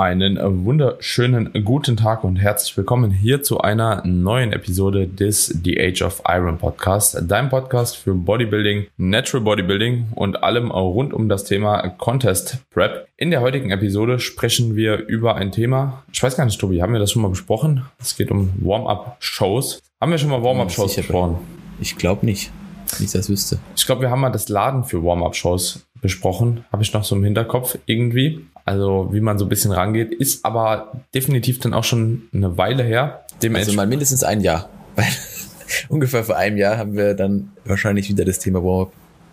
Einen wunderschönen guten Tag und herzlich willkommen hier zu einer neuen Episode des The Age of Iron Podcast, dein Podcast für Bodybuilding, Natural Bodybuilding und allem rund um das Thema Contest Prep. In der heutigen Episode sprechen wir über ein Thema, ich weiß gar nicht, Tobi, haben wir das schon mal besprochen? Es geht um Warm-Up-Shows. Haben wir schon mal Warm-Up-Shows besprochen? Ich glaube nicht. Nicht, dass wüsste. Ich glaube, wir haben mal das Laden für Warm-Up-Shows besprochen. Habe ich noch so im Hinterkopf irgendwie. Also wie man so ein bisschen rangeht, ist aber definitiv dann auch schon eine Weile her. also mal mindestens ein Jahr. Weil ungefähr vor einem Jahr haben wir dann wahrscheinlich wieder das Thema Warm-Up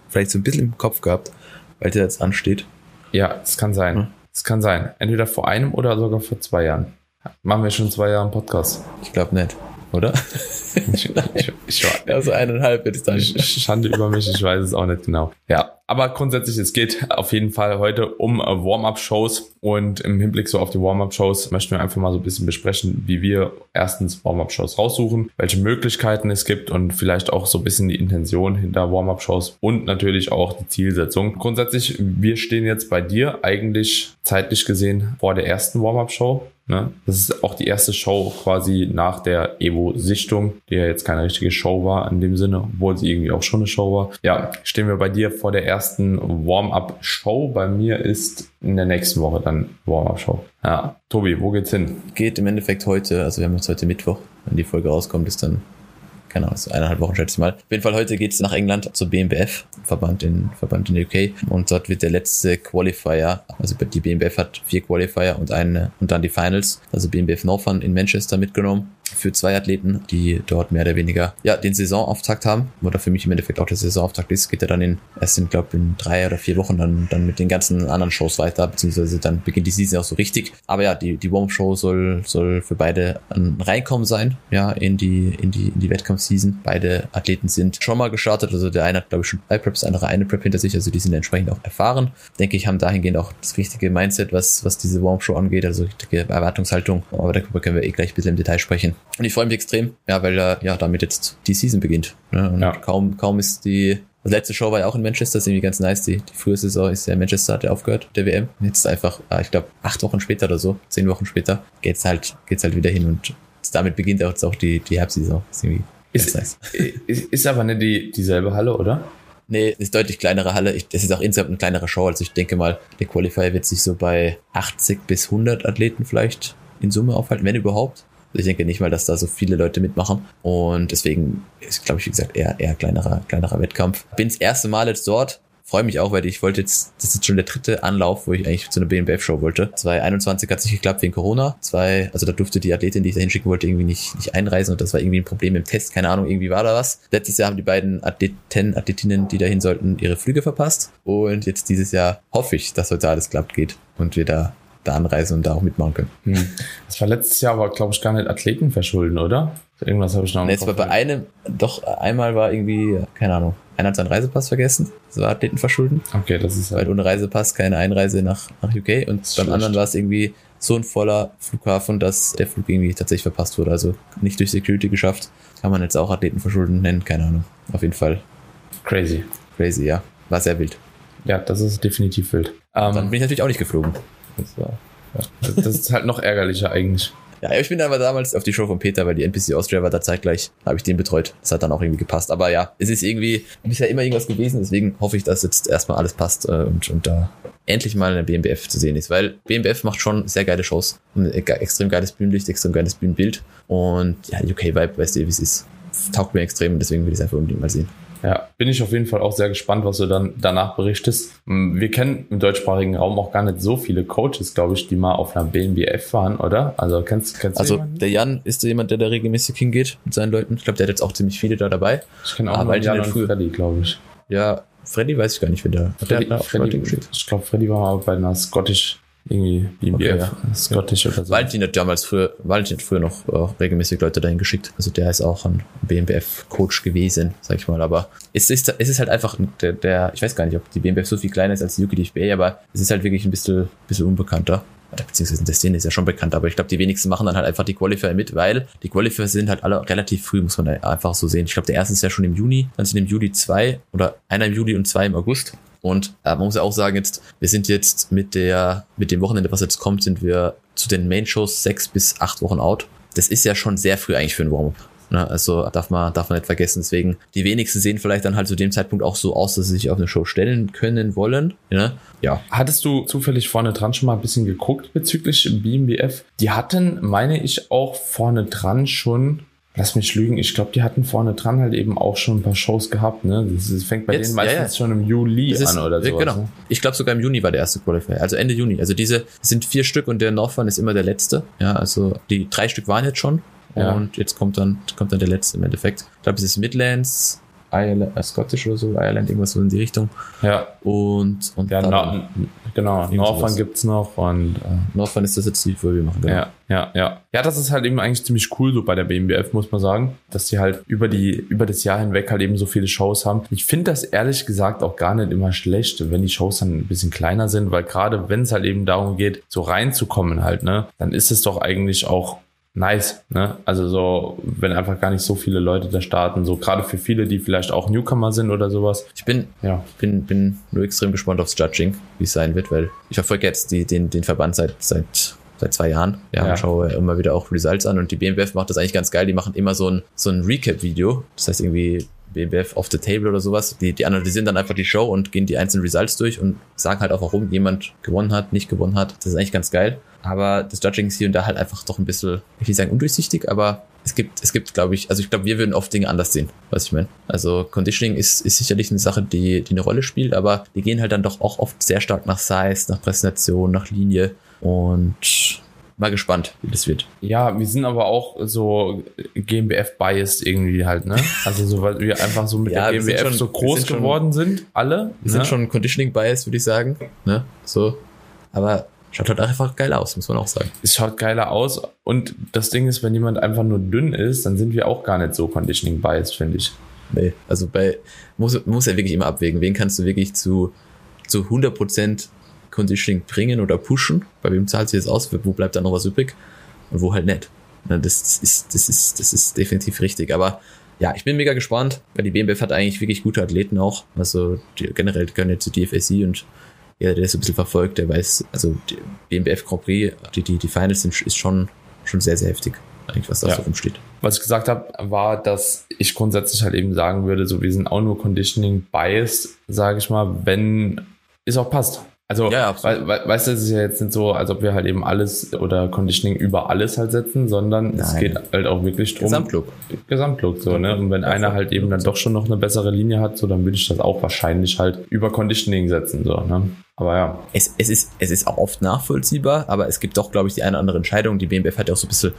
vielleicht so ein bisschen im Kopf gehabt, weil der jetzt ansteht. Ja, es kann sein. Es hm. kann sein. Entweder vor einem oder sogar vor zwei Jahren. Machen wir schon zwei Jahre einen Podcast. Ich glaube nicht, oder? ich, ich, ich, also eineinhalb wird es dann. Schande über mich, ich weiß es auch nicht genau. Ja, aber grundsätzlich, es geht auf jeden Fall heute um Warm-up-Shows und im Hinblick so auf die Warm-up-Shows möchten wir einfach mal so ein bisschen besprechen, wie wir erstens Warm-up-Shows raussuchen, welche Möglichkeiten es gibt und vielleicht auch so ein bisschen die Intention hinter Warm-up-Shows und natürlich auch die Zielsetzung. Grundsätzlich, wir stehen jetzt bei dir eigentlich zeitlich gesehen vor der ersten Warm-up-Show. Ne? Das ist auch die erste Show quasi nach der Evo-Sichtung, die ja jetzt keine richtige Show war in dem Sinne, obwohl sie irgendwie auch schon eine Show war. Ja, stehen wir bei dir vor der ersten Warm-up-Show. Bei mir ist in der nächsten Woche dann Warm-up-Show. Ja, Tobi, wo geht's hin? Geht im Endeffekt heute, also wir haben jetzt heute Mittwoch, wenn die Folge rauskommt, ist dann keine Ahnung, so eineinhalb Wochen schätze ich mal. Auf jeden Fall heute geht's nach England zur BMBF, Verband in, Verband in der UK. Und dort wird der letzte Qualifier, also die BMBF hat vier Qualifier und eine, und dann die Finals, also BMBF Northern in Manchester mitgenommen für zwei Athleten, die dort mehr oder weniger ja den Saisonauftakt haben. Oder für mich im Endeffekt auch der Saisonauftakt ist, geht er dann in erst in, glaube in drei oder vier Wochen dann, dann mit den ganzen anderen Shows weiter, beziehungsweise dann beginnt die Season auch so richtig. Aber ja, die, die Warm-Show soll, soll für beide ein Reinkommen sein, ja, in die, in die, in die Wettkampfseason. Beide Athleten sind schon mal gestartet, also der eine hat, glaube ich, schon zwei Preps, der andere eine Prep hinter sich, also die sind entsprechend auch erfahren. Denke ich, haben dahingehend auch das richtige Mindset, was, was diese Warm-Show angeht, also richtige Erwartungshaltung. Aber darüber können wir eh gleich ein bisschen im Detail sprechen. Und ich freue mich extrem, ja, weil äh, ja damit jetzt die Season beginnt. Ne? Und ja. kaum, kaum ist die die letzte Show war ja auch in Manchester, ist irgendwie ganz nice. Die, die frühe Saison ist ja in Manchester, hat ja aufgehört, der WM. Jetzt einfach, äh, ich glaube, acht Wochen später oder so, zehn Wochen später, geht's halt, geht's halt wieder hin und damit beginnt auch jetzt auch die, die Herbstsaison. Ist irgendwie ist, nice. ist, ist aber nicht die, dieselbe Halle, oder? Nee, ist deutlich kleinere Halle. Ich, das ist auch insgesamt eine kleinere Show. Also ich denke mal, der Qualifier wird sich so bei 80 bis 100 Athleten vielleicht in Summe aufhalten, wenn überhaupt. Ich denke nicht mal, dass da so viele Leute mitmachen. Und deswegen ist, glaube ich, wie gesagt, eher, eher kleinerer, kleinerer Wettkampf. Bin das erste Mal jetzt dort. Freue mich auch, weil ich wollte jetzt, das ist jetzt schon der dritte Anlauf, wo ich eigentlich zu einer BNBF-Show wollte. 2021 hat es nicht geklappt wegen Corona. Zwei, also da durfte die Athletin, die ich da hinschicken wollte, irgendwie nicht, nicht einreisen und das war irgendwie ein Problem im Test. Keine Ahnung, irgendwie war da was. Letztes Jahr haben die beiden Athleten, Athletinnen, die dahin sollten, ihre Flüge verpasst. Und jetzt dieses Jahr hoffe ich, dass heute alles klappt geht und wir da da anreisen und da auch mitmachen können. Hm. Das war letztes Jahr aber, glaube ich, gar nicht Athleten verschulden, oder? Irgendwas habe ich noch. Nee, war bei einem, doch einmal war irgendwie, keine Ahnung, einer hat seinen Reisepass vergessen. Das war Athleten verschulden. Okay, das ist halt. Weil ohne Reisepass keine Einreise nach, nach UK. Und beim schlecht. anderen war es irgendwie so ein voller Flughafen, dass der Flug irgendwie tatsächlich verpasst wurde. Also nicht durch Security geschafft. Kann man jetzt auch Athleten verschulden nennen, keine Ahnung. Auf jeden Fall. Crazy. Crazy, ja. War sehr wild. Ja, das ist definitiv wild. Dann ähm, bin ich natürlich auch nicht geflogen. Das, war, ja. das ist halt noch ärgerlicher eigentlich. Ja, ich bin aber damals auf die Show von Peter, weil die NPC Austria war da zeitgleich, habe ich den betreut. Das hat dann auch irgendwie gepasst. Aber ja, es ist irgendwie bisher immer irgendwas gewesen, deswegen hoffe ich, dass jetzt erstmal alles passt äh, und, und da endlich mal eine BMBF zu sehen ist, weil BMBF macht schon sehr geile Shows und extrem geiles Bühnenlicht, extrem geiles Bühnenbild und ja, UK-Vibe, weißt du, wie es ist. Taugt mir extrem deswegen will ich es einfach unbedingt mal sehen. Ja, bin ich auf jeden Fall auch sehr gespannt, was du dann danach berichtest. Wir kennen im deutschsprachigen Raum auch gar nicht so viele Coaches, glaube ich, die mal auf einer BNBF waren, oder? Also kennst, kennst du Also der Jan ist so jemand, der da regelmäßig hingeht mit seinen Leuten. Ich glaube, der hat jetzt auch ziemlich viele da dabei. Ich kenne auch ah, weil Jan und Freddy, glaube ich. Ja, Freddy weiß ich gar nicht, wer der, Freddy, der hat Freddy, Ich glaube, Freddy war mal bei einer Scottish irgendwie BMBF, okay, ja. Scottish oder so. Valentin hat damals früher, Valentin hat früher noch äh, regelmäßig Leute dahin geschickt. Also der ist auch ein BMBF-Coach gewesen, sag ich mal. Aber es ist, es ist halt einfach der, der, ich weiß gar nicht, ob die BMBF so viel kleiner ist als die UKDFBA, aber es ist halt wirklich ein bisschen, bisschen unbekannter beziehungsweise der Szene ist ja schon bekannt, aber ich glaube, die wenigsten machen dann halt einfach die Qualifier mit, weil die Qualifier sind halt alle relativ früh, muss man einfach so sehen. Ich glaube, der erste ist ja schon im Juni, dann sind im Juli zwei oder einer im Juli und zwei im August. Und äh, man muss ja auch sagen, jetzt, wir sind jetzt mit der, mit dem Wochenende, was jetzt kommt, sind wir zu den Main-Shows sechs bis acht Wochen out. Das ist ja schon sehr früh eigentlich für ein Warm-up. Ne, also darf man, darf man nicht vergessen. Deswegen, die wenigsten sehen vielleicht dann halt zu dem Zeitpunkt auch so aus, dass sie sich auf eine Show stellen können wollen. Ne? Ja. Hattest du zufällig vorne dran schon mal ein bisschen geguckt bezüglich BMBF? Die hatten, meine ich, auch vorne dran schon Lass mich lügen, ich glaube, die hatten vorne dran halt eben auch schon ein paar Shows gehabt, ne? Das, fängt bei Jetzt, denen meistens ja, ja. schon im Juli ist, an oder so. Genau. Ne? Ich glaube sogar im Juni war der erste Qualifier, also Ende Juni. Also diese sind vier Stück und der Northern ist immer der letzte. Ja, also die drei Stück waren jetzt schon ja. Und jetzt kommt dann, kommt dann der letzte im Endeffekt. Ich glaube, es ist Midlands, Ireland, äh, Scottish oder so, Ireland, irgendwas so in die Richtung. Ja. Und, und ja, no, genau, Northern gibt's noch und äh, Northern ist das jetzt die, wo wir machen. Genau. Ja, ja, ja. Ja, das ist halt eben eigentlich ziemlich cool so bei der BMBF, muss man sagen, dass die halt über die, über das Jahr hinweg halt eben so viele Shows haben. Ich finde das ehrlich gesagt auch gar nicht immer schlecht, wenn die Shows dann ein bisschen kleiner sind, weil gerade wenn es halt eben darum geht, so reinzukommen halt, ne, dann ist es doch eigentlich auch nice. Ne? Also so, wenn einfach gar nicht so viele Leute da starten, so gerade für viele, die vielleicht auch Newcomer sind oder sowas. Ich bin, ja, bin, bin nur extrem gespannt aufs Judging, wie es sein wird, weil ich verfolge jetzt die, den, den Verband seit, seit seit zwei Jahren. Ja, ja. schaue immer wieder auch Results an und die BMWF macht das eigentlich ganz geil. Die machen immer so ein, so ein Recap-Video. Das heißt irgendwie BMWF off the table oder sowas. Die, die analysieren dann einfach die Show und gehen die einzelnen Results durch und sagen halt auch, warum jemand gewonnen hat, nicht gewonnen hat. Das ist eigentlich ganz geil. Aber das Judging ist hier und da halt einfach doch ein bisschen, ich will sagen undurchsichtig, aber es gibt, es gibt, glaube ich, also ich glaube, wir würden oft Dinge anders sehen, was ich meine. Also Conditioning ist, ist sicherlich eine Sache, die, die eine Rolle spielt, aber die gehen halt dann doch auch oft sehr stark nach Size, nach Präsentation, nach Linie und mal gespannt, wie das wird. Ja, wir sind aber auch so GmbF-biased irgendwie halt, ne? Also so, weil wir einfach so mit ja, der GmbF schon, so groß sind geworden schon, sind, alle. Wir ne? sind schon Conditioning-biased, würde ich sagen, ne? So. Aber Schaut halt einfach geil aus, muss man auch sagen. Es schaut geiler aus. Und das Ding ist, wenn jemand einfach nur dünn ist, dann sind wir auch gar nicht so conditioning biased, finde ich. Nee, also bei, muss, muss ja wirklich immer abwägen. Wen kannst du wirklich zu, zu 100% Conditioning bringen oder pushen? Bei wem zahlt sich das aus? Wo bleibt da noch was übrig? Und wo halt nicht? Das ist, das ist, das ist definitiv richtig. Aber ja, ich bin mega gespannt, weil die BMBF hat eigentlich wirklich gute Athleten auch. Also die, generell gehören jetzt zu DFSI und jeder, der das ein bisschen verfolgt, der weiß, also die BMBF Grand Prix, die, die, die Finals sind, ist schon, schon sehr, sehr heftig, eigentlich, was da ja. so rumsteht. Was ich gesagt habe, war, dass ich grundsätzlich halt eben sagen würde, so wir sind auch nur Conditioning biased, sage ich mal, wenn es auch passt. Also, ja, we we weißt du, es ist ja jetzt nicht so, als ob wir halt eben alles oder Conditioning über alles halt setzen, sondern Nein. es geht halt auch wirklich drum. Gesamtlook. Gesamtlook, so, ne? Und wenn ja, einer halt eben dann doch schon noch eine bessere Linie hat, so, dann würde ich das auch wahrscheinlich halt über Conditioning setzen, so, ne? Aber ja. Es, es ist, es ist auch oft nachvollziehbar, aber es gibt doch, glaube ich, die eine oder andere Entscheidung. Die BMBF hat ja auch so ein bisschen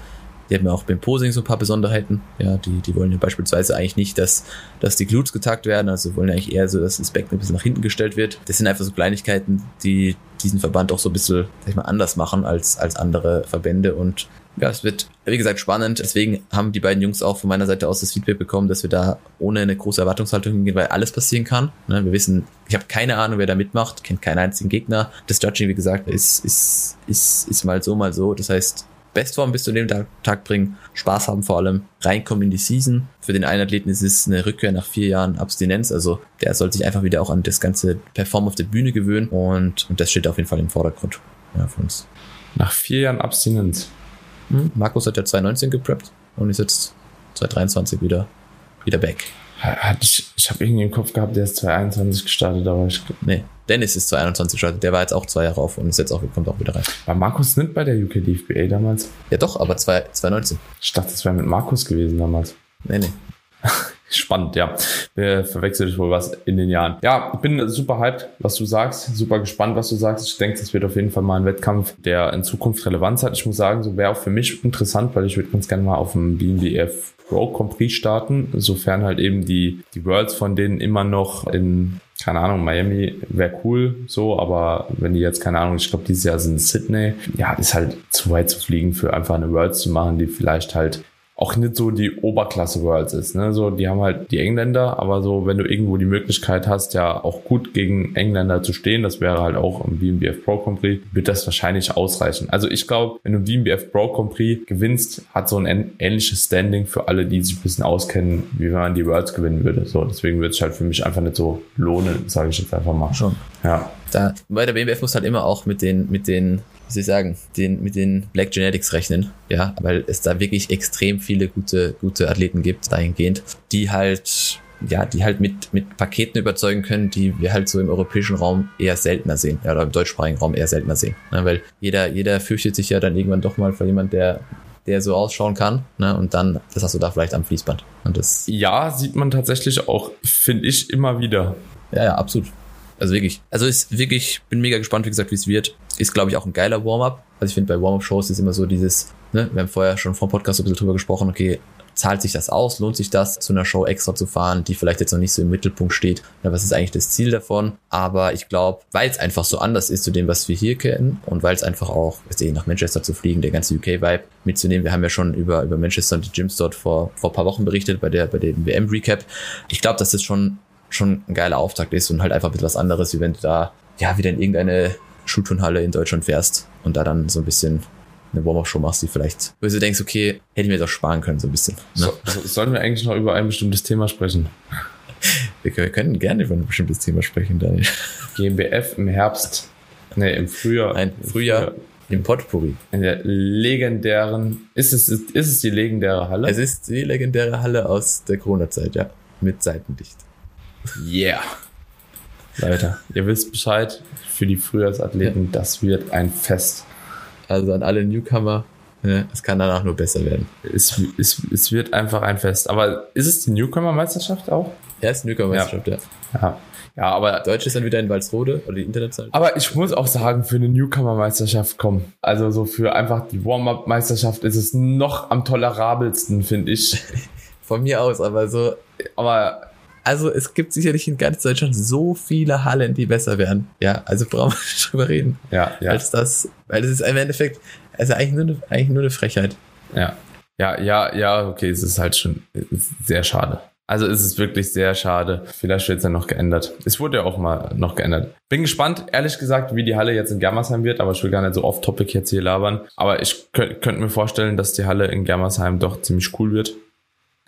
die haben ja auch beim Posing so ein paar Besonderheiten. Ja, die, die wollen ja beispielsweise eigentlich nicht, dass, dass die Glutes getagt werden, also wollen eigentlich eher so, dass das Becken ein bisschen nach hinten gestellt wird. Das sind einfach so Kleinigkeiten, die diesen Verband auch so ein bisschen, sag ich mal, anders machen als, als andere Verbände und ja, es wird, wie gesagt, spannend. Deswegen haben die beiden Jungs auch von meiner Seite aus das Feedback bekommen, dass wir da ohne eine große Erwartungshaltung hingehen, weil alles passieren kann. Ne, wir wissen, ich habe keine Ahnung, wer da mitmacht, kennt keinen einzigen Gegner. Das Judging, wie gesagt, ist, ist, ist, ist mal so, mal so. Das heißt, Bestform bis zu dem Tag bringen, Spaß haben vor allem, reinkommen in die Season. Für den einen Athleten ist es eine Rückkehr nach vier Jahren Abstinenz, also der soll sich einfach wieder auch an das ganze Perform auf der Bühne gewöhnen und, und das steht auf jeden Fall im Vordergrund ja, für uns. Nach vier Jahren Abstinenz. Hm, Markus hat ja 2019 gepreppt und ist jetzt 2023 wieder, wieder back. Ich, ich habe irgendwie im Kopf gehabt, der ist 2021 gestartet, aber ich. Nee, Dennis ist 2021 gestartet. Der war jetzt auch zwei Jahre auf und ist jetzt auch, kommt auch wieder rein. War Markus nicht bei der UK DFBA damals? Ja, doch, aber 2019. Ich dachte, das wäre mit Markus gewesen damals. Nee, nee. Spannend, ja. Wir verwechseln dich wohl was in den Jahren. Ja, ich bin super hyped, was du sagst. Super gespannt, was du sagst. Ich denke, das wird auf jeden Fall mal ein Wettkampf, der in Zukunft Relevanz hat. Ich muss sagen, so wäre auch für mich interessant, weil ich würde ganz gerne mal auf dem BNBF Pro Compris starten, sofern halt eben die, die Worlds von denen immer noch in, keine Ahnung, Miami wäre cool, so, aber wenn die jetzt, keine Ahnung, ich glaube, dieses Jahr sind Sydney, ja, ist halt zu weit zu fliegen für einfach eine Worlds zu machen, die vielleicht halt auch nicht so die Oberklasse Worlds ist. Ne? So, die haben halt die Engländer, aber so, wenn du irgendwo die Möglichkeit hast, ja auch gut gegen Engländer zu stehen, das wäre halt auch im BMBF Pro Prix, wird das wahrscheinlich ausreichen. Also ich glaube, wenn du BMBF Pro Prix gewinnst, hat so ein ähnliches Standing für alle, die sich ein bisschen auskennen, wie wenn man die Worlds gewinnen würde. So, deswegen wird es halt für mich einfach nicht so lohnen, sage ich jetzt einfach mal. Schon. Ja. Da, weil der BMBF muss halt immer auch mit den, mit den wie soll ich sagen, den, mit den Black Genetics rechnen, ja, weil es da wirklich extrem viele gute, gute Athleten gibt, dahingehend, die halt, ja, die halt mit, mit Paketen überzeugen können, die wir halt so im europäischen Raum eher seltener sehen, ja, oder im deutschsprachigen Raum eher seltener sehen, ne, weil jeder, jeder fürchtet sich ja dann irgendwann doch mal vor jemand, der der so ausschauen kann. Ne? Und dann, das hast du da vielleicht am Fließband. Und das ja, sieht man tatsächlich auch, finde ich, immer wieder. Ja, ja, absolut. Also wirklich. Also ist wirklich, bin mega gespannt, wie gesagt, wie es wird. Ist, glaube ich, auch ein geiler Warm-up. Also ich finde, bei Warm-up-Shows ist immer so dieses, ne, wir haben vorher schon vor dem Podcast ein bisschen drüber gesprochen, okay, zahlt sich das aus? Lohnt sich das, zu einer Show extra zu fahren, die vielleicht jetzt noch nicht so im Mittelpunkt steht? Ja, was ist eigentlich das Ziel davon? Aber ich glaube, weil es einfach so anders ist zu dem, was wir hier kennen und weil es einfach auch, ist eh nach Manchester zu fliegen, der ganze UK-Vibe mitzunehmen. Wir haben ja schon über, über Manchester und die Gyms dort vor, vor paar Wochen berichtet bei der, bei dem WM-Recap. Ich glaube, dass das schon schon ein geiler Auftakt ist und halt einfach ein bisschen was anderes, wie wenn du da ja wieder in irgendeine Schulturnhalle in Deutschland fährst und da dann so ein bisschen eine Warm-Up-Show machst, die vielleicht, wo du denkst, okay, hätte ich mir doch sparen können, so ein bisschen. Ne? So, sollen wir eigentlich noch über ein bestimmtes Thema sprechen? Wir, wir können gerne über ein bestimmtes Thema sprechen, Daniel. GmbF im Herbst, ne, im Frühjahr. Nein, Frühjahr. Frühjahr. Im Potpourri. In der legendären, ist es, ist, ist es die legendäre Halle? Es ist die legendäre Halle aus der Corona-Zeit, ja. Mit Seitendicht. Yeah. Leute, ihr wisst Bescheid, für die Frühjahrsathleten, ja. das wird ein Fest. Also an alle Newcomer, ne, es kann danach nur besser werden. Es, es, es wird einfach ein Fest. Aber ist es die Newcomer-Meisterschaft auch? Ja, es ist Newcomer-Meisterschaft, ja. ja. ja. Ja, aber. Deutsch ist dann wieder in Walsrode oder die Internetseite. Aber ich muss auch sagen, für eine Newcomer-Meisterschaft kommen. Also so für einfach die Warm-Up-Meisterschaft ist es noch am tolerabelsten, finde ich. Von mir aus, aber so. Aber also es gibt sicherlich in ganz Deutschland so viele Hallen, die besser wären. Ja, also brauchen wir nicht drüber reden. Ja, ja. Als das, weil das ist im Endeffekt, also eigentlich nur eine, eigentlich nur eine Frechheit. Ja. Ja, ja, ja, okay, es ist halt schon sehr schade. Also es ist wirklich sehr schade. Vielleicht wird es ja noch geändert. Es wurde ja auch mal noch geändert. Bin gespannt, ehrlich gesagt, wie die Halle jetzt in Germersheim wird, aber ich will gar nicht so off-topic jetzt hier labern. Aber ich könnte mir vorstellen, dass die Halle in Germersheim doch ziemlich cool wird.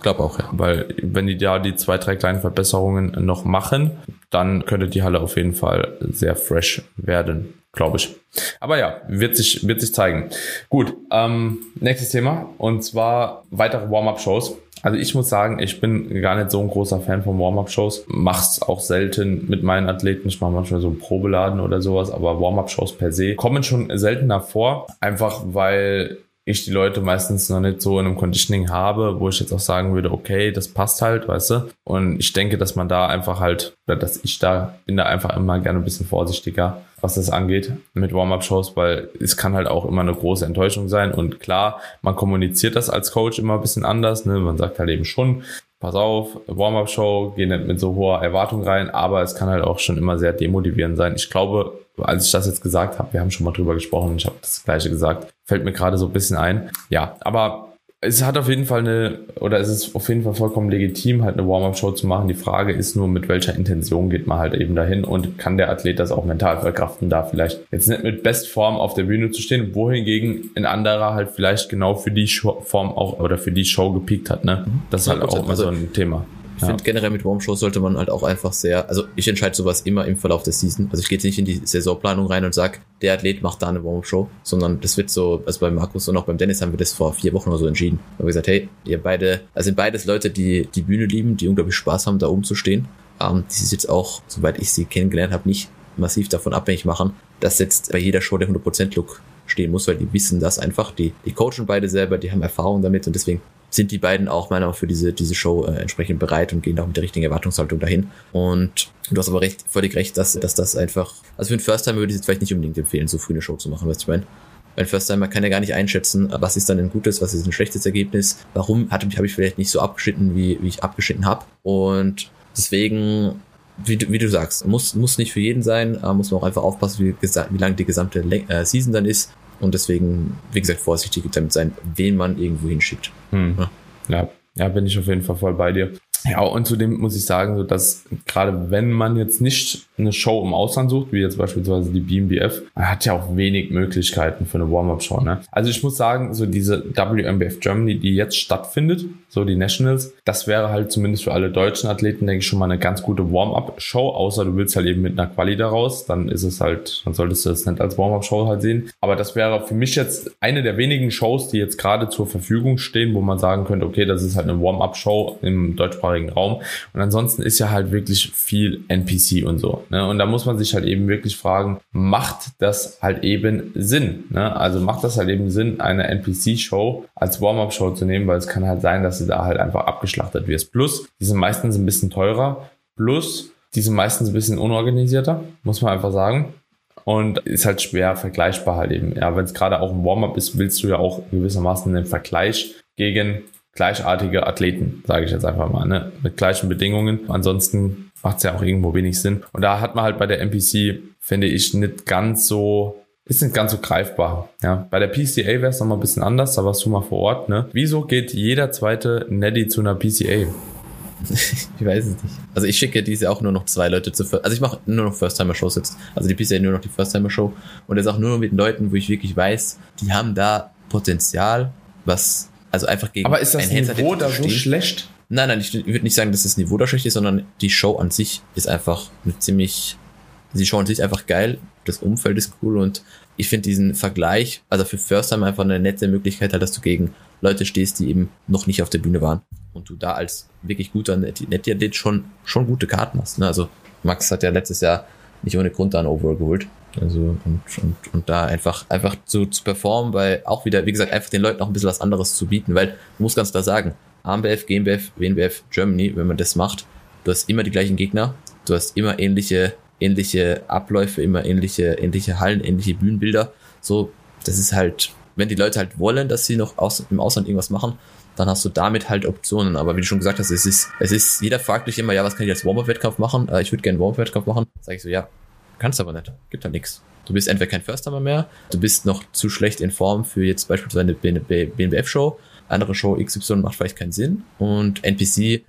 Glaube auch, ja. Weil wenn die da die zwei, drei kleinen Verbesserungen noch machen, dann könnte die Halle auf jeden Fall sehr fresh werden, glaube ich. Aber ja, wird sich, wird sich zeigen. Gut, ähm, nächstes Thema und zwar weitere Warm-Up-Shows. Also ich muss sagen, ich bin gar nicht so ein großer Fan von Warm-Up-Shows. Mach's auch selten mit meinen Athleten. Ich mache manchmal so Probeladen oder sowas, aber Warm-Up-Shows per se kommen schon seltener vor. Einfach weil ich die Leute meistens noch nicht so in einem Conditioning habe, wo ich jetzt auch sagen würde, okay, das passt halt, weißt du? Und ich denke, dass man da einfach halt, oder dass ich da bin da einfach immer gerne ein bisschen vorsichtiger, was das angeht mit Warm-Up-Shows, weil es kann halt auch immer eine große Enttäuschung sein. Und klar, man kommuniziert das als Coach immer ein bisschen anders. Ne? Man sagt halt eben schon, pass auf, Warm-Up-Show, geh nicht mit so hoher Erwartung rein, aber es kann halt auch schon immer sehr demotivierend sein. Ich glaube, als ich das jetzt gesagt habe, wir haben schon mal drüber gesprochen, ich habe das gleiche gesagt, fällt mir gerade so ein bisschen ein. Ja, aber es hat auf jeden Fall eine, oder es ist auf jeden Fall vollkommen legitim, halt eine Warm-Up-Show zu machen. Die Frage ist nur, mit welcher Intention geht man halt eben dahin und kann der Athlet das auch mental verkraften, da vielleicht jetzt nicht mit Bestform auf der Bühne zu stehen, wohingegen ein anderer halt vielleicht genau für die Form auch oder für die Show gepiekt hat, ne? Das ist halt auch immer so ein Thema. Ich ja. finde generell mit Warm-Shows sollte man halt auch einfach sehr, also ich entscheide sowas immer im Verlauf der Season. Also ich gehe jetzt nicht in die Saisonplanung rein und sag, der Athlet macht da eine Warm-Show, sondern das wird so, also bei Markus und auch beim Dennis haben wir das vor vier Wochen oder so entschieden. Da haben wir gesagt, hey, ihr beide, also sind beides Leute, die die Bühne lieben, die unglaublich Spaß haben, da oben zu stehen. Ähm, die ist jetzt auch, soweit ich sie kennengelernt habe, nicht massiv davon abhängig machen, dass jetzt bei jeder Show der 100% Look stehen muss, weil die wissen das einfach, die, die coachen beide selber, die haben Erfahrung damit und deswegen sind die beiden auch meiner Meinung nach für diese, diese Show äh, entsprechend bereit und gehen auch mit der richtigen Erwartungshaltung dahin. Und du hast aber recht, völlig recht, dass, dass das einfach, also für einen First Time würde ich jetzt vielleicht nicht unbedingt empfehlen, so früh eine Show zu machen, weißt du, ich meine? Ein First Timer kann ja gar nicht einschätzen, was ist dann ein gutes, was ist ein schlechtes Ergebnis, warum habe ich vielleicht nicht so abgeschnitten, wie, wie ich abgeschnitten habe. Und deswegen wie du, wie du sagst, muss, muss nicht für jeden sein, äh, muss man auch einfach aufpassen, wie, wie lang die gesamte Le äh, Season dann ist Und deswegen, wie gesagt, vorsichtig damit sein, wen man irgendwo hinschickt. Hm. Ja. ja. Ja, bin ich auf jeden Fall voll bei dir. Ja, und zudem muss ich sagen, so dass gerade wenn man jetzt nicht eine Show im Ausland sucht, wie jetzt beispielsweise die BMBF, man hat ja auch wenig Möglichkeiten für eine Warm-Up-Show. Ne? Also ich muss sagen, so diese WMBF Germany, die jetzt stattfindet, so die Nationals, das wäre halt zumindest für alle deutschen Athleten, denke ich, schon mal eine ganz gute Warm-Up-Show, außer du willst halt eben mit einer Quali daraus, dann ist es halt, dann solltest du es nicht als Warm-Up-Show halt sehen. Aber das wäre für mich jetzt eine der wenigen Shows, die jetzt gerade zur Verfügung stehen, wo man sagen könnte, okay, das ist halt eine Warm-Up-Show im deutschsprachigen Raum. Und ansonsten ist ja halt wirklich viel NPC und so. Ne? Und da muss man sich halt eben wirklich fragen, macht das halt eben Sinn? Ne? Also macht das halt eben Sinn, eine NPC-Show als Warm-Up-Show zu nehmen, weil es kann halt sein, dass du da halt einfach abgeschlachtet wirst. Plus, die sind meistens ein bisschen teurer. Plus, die sind meistens ein bisschen unorganisierter, muss man einfach sagen. Und ist halt schwer vergleichbar halt eben. Ja, wenn es gerade auch ein Warm-up ist, willst du ja auch gewissermaßen einen Vergleich gegen gleichartige Athleten, sage ich jetzt einfach mal, ne? mit gleichen Bedingungen. Ansonsten macht es ja auch irgendwo wenig Sinn. Und da hat man halt bei der NPC, finde ich, nicht ganz so ist nicht ganz so greifbar. Ja, bei der PCA wäre es nochmal ein bisschen anders, da warst du mal vor Ort, ne? Wieso geht jeder zweite Neddy zu einer PCA? ich weiß es nicht. Also ich schicke diese auch nur noch zwei Leute zu, also ich mache nur noch First-Timer-Shows jetzt. Also die PCA nur noch die First-Timer-Show und das auch nur mit Leuten, wo ich wirklich weiß, die haben da Potenzial, was, also einfach gegen Aber ist das Niveau da so schlecht? Nein, nein, ich würde nicht sagen, dass das Niveau da schlecht ist, sondern die Show an sich ist einfach eine ziemlich, die Show an sich ist einfach geil, das Umfeld ist cool und ich finde diesen Vergleich, also für First Time einfach eine nette Möglichkeit halt, dass du gegen Leute stehst, die eben noch nicht auf der Bühne waren und du da als wirklich guter Netty-Athlet schon, schon gute Karten hast. Ne? Also Max hat ja letztes Jahr nicht ohne Grund da ein Overall geholt. Also und, und, und da einfach einfach zu, zu performen, weil auch wieder, wie gesagt, einfach den Leuten auch ein bisschen was anderes zu bieten, weil du musst ganz klar sagen, AMBF, GmbF, WNBF, Germany, wenn man das macht, du hast immer die gleichen Gegner, du hast immer ähnliche ähnliche Abläufe, immer ähnliche, ähnliche Hallen, ähnliche Bühnenbilder. So, das ist halt, wenn die Leute halt wollen, dass sie noch aus, im Ausland irgendwas machen, dann hast du damit halt Optionen. Aber wie du schon gesagt hast, es ist, es ist, jeder fragt dich immer, ja, was kann ich als Warm-Up-Wettkampf machen? Äh, ich würde gerne Warm-Up-Wettkampf machen. Sag ich so, ja, kannst aber nicht. Gibt halt nichts. Du bist entweder kein First-Timer mehr, du bist noch zu schlecht in Form für jetzt beispielsweise eine BNBF-Show, andere Show XY macht vielleicht keinen Sinn und NPC,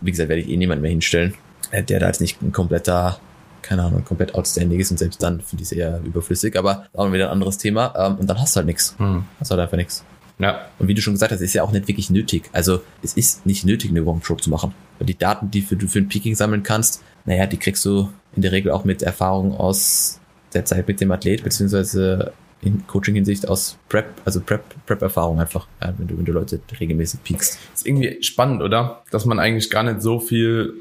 wie gesagt, werde ich eh niemand mehr hinstellen, äh, der da jetzt nicht ein kompletter keine Ahnung, komplett outstanding ist und selbst dann finde ich es eher überflüssig, aber auch wieder ein anderes Thema ähm, und dann hast du halt nichts. Hm. Hast halt einfach nichts. Ja. Und wie du schon gesagt hast, ist ja auch nicht wirklich nötig. Also es ist nicht nötig, eine Warm-Show zu machen. Weil die Daten, die für, du für ein Peaking sammeln kannst, naja, die kriegst du in der Regel auch mit Erfahrung aus der Zeit mit dem Athlet, beziehungsweise in Coaching-Hinsicht aus Prep, also Prep, Prep-Erfahrung einfach, ja, wenn du, wenn du Leute regelmäßig peakst. Ist irgendwie spannend, oder? Dass man eigentlich gar nicht so viel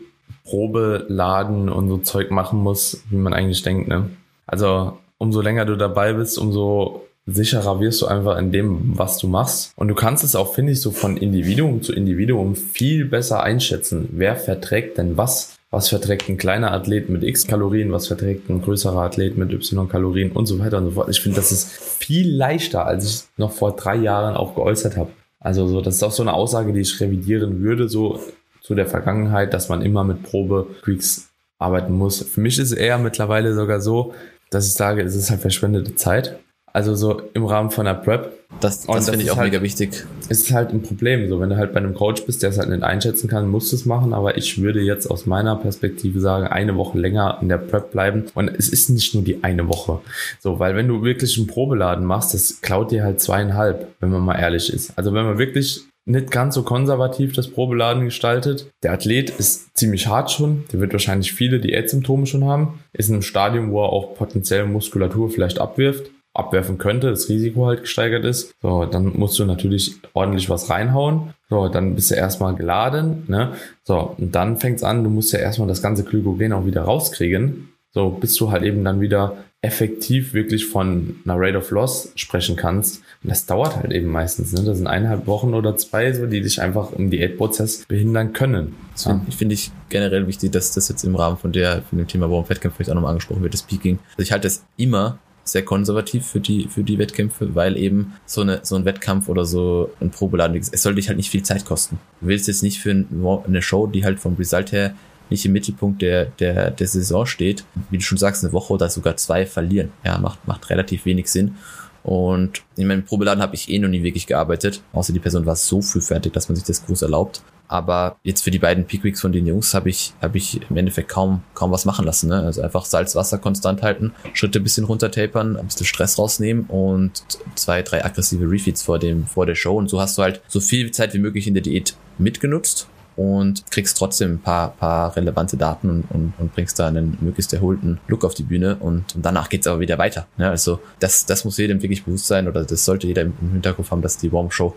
Probeladen und so Zeug machen muss, wie man eigentlich denkt. Ne? Also umso länger du dabei bist, umso sicherer wirst du einfach in dem, was du machst. Und du kannst es auch, finde ich, so von Individuum zu Individuum viel besser einschätzen. Wer verträgt denn was? Was verträgt ein kleiner Athlet mit X Kalorien? Was verträgt ein größerer Athlet mit Y Kalorien? Und so weiter und so fort. Ich finde, das ist viel leichter, als ich noch vor drei Jahren auch geäußert habe. Also so, das ist auch so eine Aussage, die ich revidieren würde. So, zu der Vergangenheit, dass man immer mit Probe-Tweaks arbeiten muss. Für mich ist es eher mittlerweile sogar so, dass ich sage, es ist halt verschwendete Zeit. Also so im Rahmen von einer Prep. Das, das finde ich auch halt, mega wichtig. Ist halt ein Problem. So, wenn du halt bei einem Coach bist, der es halt nicht einschätzen kann, musst du es machen. Aber ich würde jetzt aus meiner Perspektive sagen, eine Woche länger in der Prep bleiben. Und es ist nicht nur die eine Woche. So, weil wenn du wirklich einen Probeladen machst, das klaut dir halt zweieinhalb, wenn man mal ehrlich ist. Also wenn man wirklich nicht ganz so konservativ das Probeladen gestaltet. Der Athlet ist ziemlich hart schon. Der wird wahrscheinlich viele Diätsymptome schon haben. Ist in einem Stadium, wo er auch potenziell Muskulatur vielleicht abwirft, abwerfen könnte, das Risiko halt gesteigert ist. So, dann musst du natürlich ordentlich was reinhauen. So, dann bist du erstmal geladen, ne? So, und dann fängt's an, du musst ja erstmal das ganze Glykogen auch wieder rauskriegen. So, bis du halt eben dann wieder effektiv wirklich von einer Rate of Loss sprechen kannst. Und das dauert halt eben meistens. Ne? Das sind eineinhalb Wochen oder zwei, so, die dich einfach im Diätprozess behindern können. Das ja. finde ich generell wichtig, dass das jetzt im Rahmen von der, von dem Thema warum Wettkampf vielleicht auch nochmal angesprochen wird, das Peaking. Also ich halte das immer sehr konservativ für die, für die Wettkämpfe, weil eben so eine, so ein Wettkampf oder so ein Probeladen, es soll dich halt nicht viel Zeit kosten. Du willst jetzt nicht für eine Show, die halt vom Result her nicht im Mittelpunkt der, der, der Saison steht, wie du schon sagst, eine Woche oder sogar zwei verlieren. Ja, macht, macht relativ wenig Sinn. Und in meinem Probeladen habe ich eh noch nie wirklich gearbeitet, außer die Person war so früh fertig, dass man sich das groß erlaubt. Aber jetzt für die beiden Pickweeks von den Jungs habe ich, habe ich im Endeffekt kaum, kaum was machen lassen. Ne? Also einfach Salz, Wasser konstant halten, Schritte ein bisschen runtertapern, ein bisschen Stress rausnehmen und zwei, drei aggressive Refeeds vor dem, vor der Show. Und so hast du halt so viel Zeit wie möglich in der Diät mitgenutzt und kriegst trotzdem ein paar, paar relevante Daten und, und, und bringst da einen möglichst erholten Look auf die Bühne und, und danach geht's aber wieder weiter. Ne? Also das, das muss jedem wirklich bewusst sein oder das sollte jeder im Hinterkopf haben, dass die Warm-Show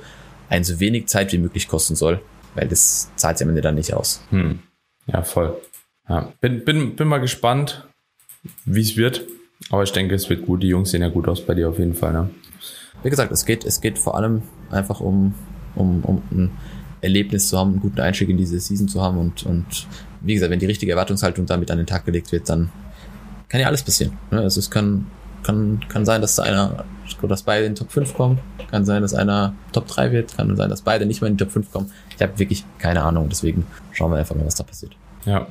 ein so wenig Zeit wie möglich kosten soll weil das zahlt sich am Ende dann nicht aus. Hm. Ja, voll. Ja. Bin, bin, bin mal gespannt, wie es wird. Aber ich denke, es wird gut. Die Jungs sehen ja gut aus bei dir auf jeden Fall. Ne? Wie gesagt, es geht, es geht vor allem einfach um, um, um ein Erlebnis zu haben, einen guten Einstieg in diese Season zu haben und, und wie gesagt, wenn die richtige Erwartungshaltung damit an den Tag gelegt wird, dann kann ja alles passieren. Ne? Also es kann, kann, kann sein, dass da einer, dass beide in den Top 5 kommen, kann sein, dass einer Top 3 wird, kann sein, dass beide nicht mehr in die Top 5 kommen. Ich habe wirklich keine Ahnung, deswegen schauen wir einfach mal, was da passiert. Ja,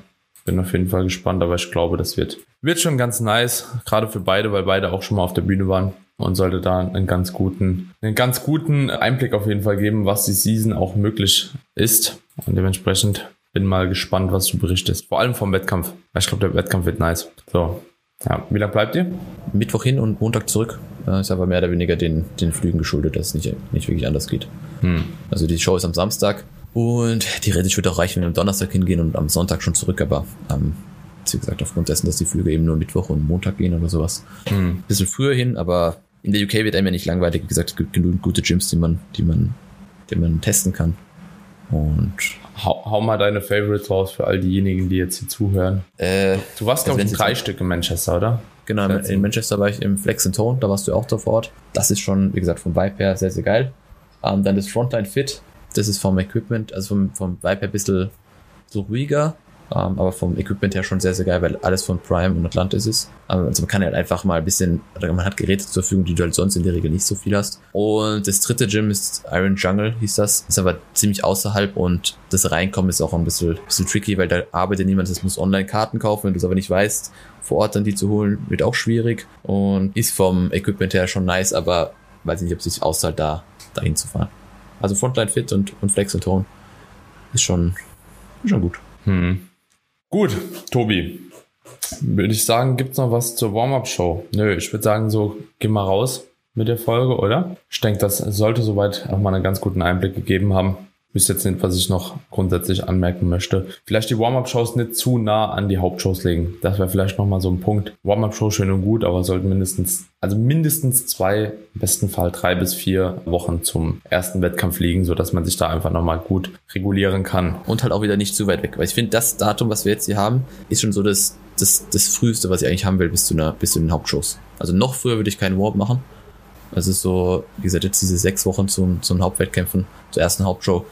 bin auf jeden Fall gespannt, aber ich glaube, das wird, wird schon ganz nice, gerade für beide, weil beide auch schon mal auf der Bühne waren und sollte da einen ganz guten, einen ganz guten Einblick auf jeden Fall geben, was die Season auch möglich ist. Und dementsprechend bin mal gespannt, was du berichtest. Vor allem vom Wettkampf. Ich glaube, der Wettkampf wird nice. So. Ja, wie lange bleibt ihr? Mittwoch hin und Montag zurück. Ist aber mehr oder weniger den, den Flügen geschuldet, dass es nicht, nicht wirklich anders geht. Hm. Also die Show ist am Samstag und theoretisch wird auch reichen, wenn wir am Donnerstag hingehen und am Sonntag schon zurück, aber ähm, wie gesagt, aufgrund dessen, dass die Flüge eben nur Mittwoch und Montag gehen oder sowas. Hm. Bisschen früher hin, aber in der UK wird einem ja nicht langweilig. Wie gesagt, es gibt genug gute Gyms, die man, die man, die man testen kann. Und hau, hau mal deine Favorites raus für all diejenigen, die jetzt hier zuhören. Äh, du warst, glaube ich, drei Stück in Manchester, oder? Genau, in Manchester war ich im Flex and Tone, da warst du auch da vor Ort. Das ist schon, wie gesagt, vom Vibe her sehr, sehr geil. Ähm, dann das Frontline Fit, das ist vom Equipment, also vom, vom Vibe her ein bisschen so ruhiger, ähm, aber vom Equipment her schon sehr, sehr geil, weil alles von Prime und Atlantis ist. Ähm, also man kann halt einfach mal ein bisschen, man hat Geräte zur Verfügung, die du halt sonst in der Regel nicht so viel hast. Und das dritte Gym ist Iron Jungle, hieß das. Ist aber ziemlich außerhalb und das Reinkommen ist auch ein bisschen, bisschen tricky, weil da arbeitet niemand, das muss online Karten kaufen, wenn du es aber nicht weißt, vor Ort dann die zu holen, wird auch schwierig und ist vom Equipment her schon nice, aber weiß nicht, ob es sich auszahlt, da dahin zu fahren. Also Frontline Fit und, und Flex und Tone ist schon, schon gut. Hm. Gut, Tobi. Würde ich sagen, gibt's noch was zur Warm-Up-Show? Nö, ich würde sagen, so, geh mal raus mit der Folge, oder? Ich denke, das sollte soweit auch mal einen ganz guten Einblick gegeben haben wüsste jetzt nicht, was ich noch grundsätzlich anmerken möchte. Vielleicht die Warm-Up-Shows nicht zu nah an die Hauptshows legen. Das wäre vielleicht nochmal so ein Punkt. Warm-Up-Show schön und gut, aber sollten mindestens, also mindestens zwei, im besten Fall drei bis vier Wochen zum ersten Wettkampf liegen, sodass man sich da einfach nochmal gut regulieren kann. Und halt auch wieder nicht zu weit weg. Weil ich finde, das Datum, was wir jetzt hier haben, ist schon so das, das, das früheste, was ich eigentlich haben will, bis zu, einer, bis zu den Hauptshows. Also noch früher würde ich keinen Warp machen. Also so, wie gesagt, jetzt diese sechs Wochen zum, zum Hauptwettkämpfen, zur ersten Hauptshow,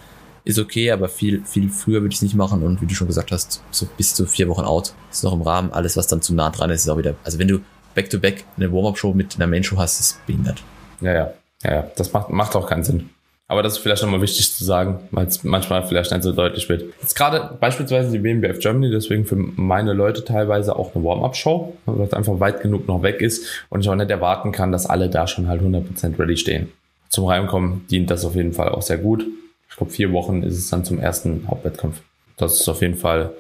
ist okay, aber viel, viel früher würde ich es nicht machen und wie du schon gesagt hast, so bis zu vier Wochen out ist noch im Rahmen. Alles, was dann zu nah dran ist, ist auch wieder, also wenn du back-to-back -back eine Warm-Up-Show mit einer Main-Show hast, ist behindert. Ja, ja, ja, ja, das macht, macht auch keinen Sinn. Aber das ist vielleicht nochmal wichtig zu sagen, weil es manchmal vielleicht nicht so deutlich wird. Jetzt gerade beispielsweise die WMBF Germany, deswegen für meine Leute teilweise auch eine Warm-Up-Show, weil es einfach weit genug noch weg ist und ich auch nicht erwarten kann, dass alle da schon halt 100% ready stehen. Zum Reinkommen dient das auf jeden Fall auch sehr gut ich glaube, vier Wochen ist es dann zum ersten Hauptwettkampf. Das ist auf jeden Fall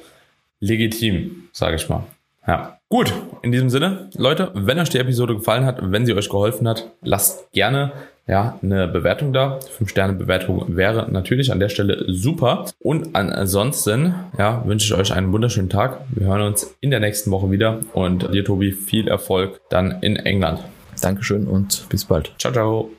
legitim, sage ich mal. Ja. Gut, in diesem Sinne, Leute, wenn euch die Episode gefallen hat, wenn sie euch geholfen hat, lasst gerne ja, eine Bewertung da. Fünf Sterne Bewertung wäre natürlich an der Stelle super. Und ansonsten, ja, wünsche ich euch einen wunderschönen Tag. Wir hören uns in der nächsten Woche wieder und dir, Tobi, viel Erfolg dann in England. Dankeschön und bis bald. Ciao, ciao.